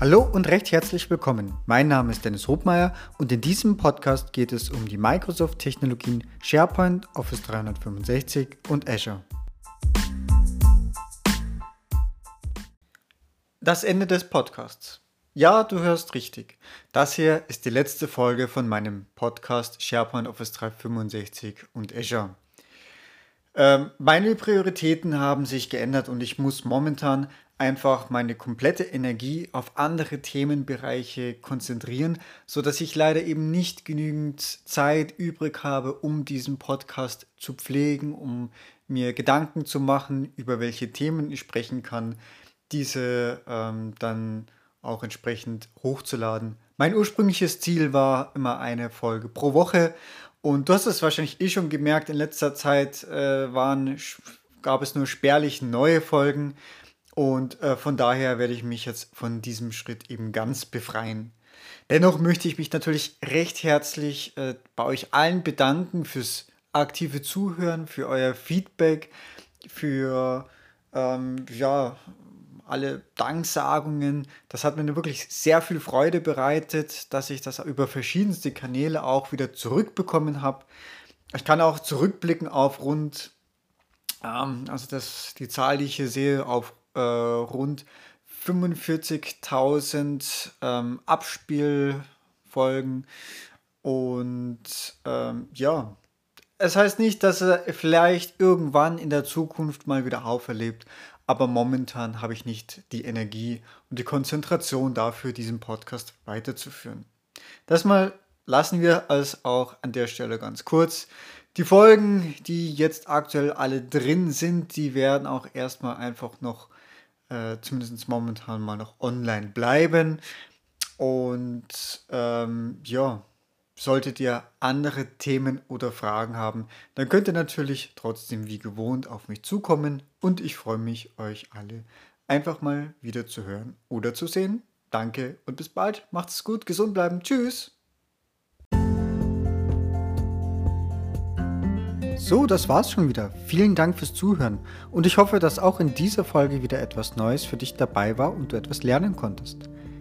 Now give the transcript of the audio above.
Hallo und recht herzlich willkommen. Mein Name ist Dennis Hobmeier und in diesem Podcast geht es um die Microsoft-Technologien SharePoint, Office 365 und Azure. Das Ende des Podcasts. Ja, du hörst richtig. Das hier ist die letzte Folge von meinem Podcast SharePoint, Office 365 und Azure. Ähm, meine Prioritäten haben sich geändert und ich muss momentan einfach meine komplette Energie auf andere Themenbereiche konzentrieren, so dass ich leider eben nicht genügend Zeit übrig habe, um diesen Podcast zu pflegen, um mir Gedanken zu machen, über welche Themen ich sprechen kann, diese ähm, dann auch entsprechend hochzuladen. Mein ursprüngliches Ziel war immer eine Folge pro Woche und du hast es wahrscheinlich eh schon gemerkt, in letzter Zeit äh, waren, gab es nur spärlich neue Folgen. Und äh, von daher werde ich mich jetzt von diesem Schritt eben ganz befreien. Dennoch möchte ich mich natürlich recht herzlich äh, bei euch allen bedanken fürs aktive Zuhören, für euer Feedback, für ähm, ja, alle Danksagungen. Das hat mir wirklich sehr viel Freude bereitet, dass ich das über verschiedenste Kanäle auch wieder zurückbekommen habe. Ich kann auch zurückblicken auf rund, ähm, also das, die Zahl, die ich hier sehe, auf äh, rund 45.000 ähm, Abspielfolgen. Und ähm, ja, es heißt nicht, dass er vielleicht irgendwann in der Zukunft mal wieder auferlebt, aber momentan habe ich nicht die Energie und die Konzentration dafür, diesen Podcast weiterzuführen. Das mal lassen wir als auch an der Stelle ganz kurz. Die Folgen, die jetzt aktuell alle drin sind, die werden auch erstmal einfach noch äh, zumindest momentan mal noch online bleiben. Und ähm, ja, solltet ihr andere Themen oder Fragen haben, dann könnt ihr natürlich trotzdem wie gewohnt auf mich zukommen und ich freue mich, euch alle einfach mal wieder zu hören oder zu sehen. Danke und bis bald. Macht's gut, gesund bleiben. Tschüss. So, das war's schon wieder. Vielen Dank fürs Zuhören und ich hoffe, dass auch in dieser Folge wieder etwas Neues für dich dabei war und du etwas lernen konntest.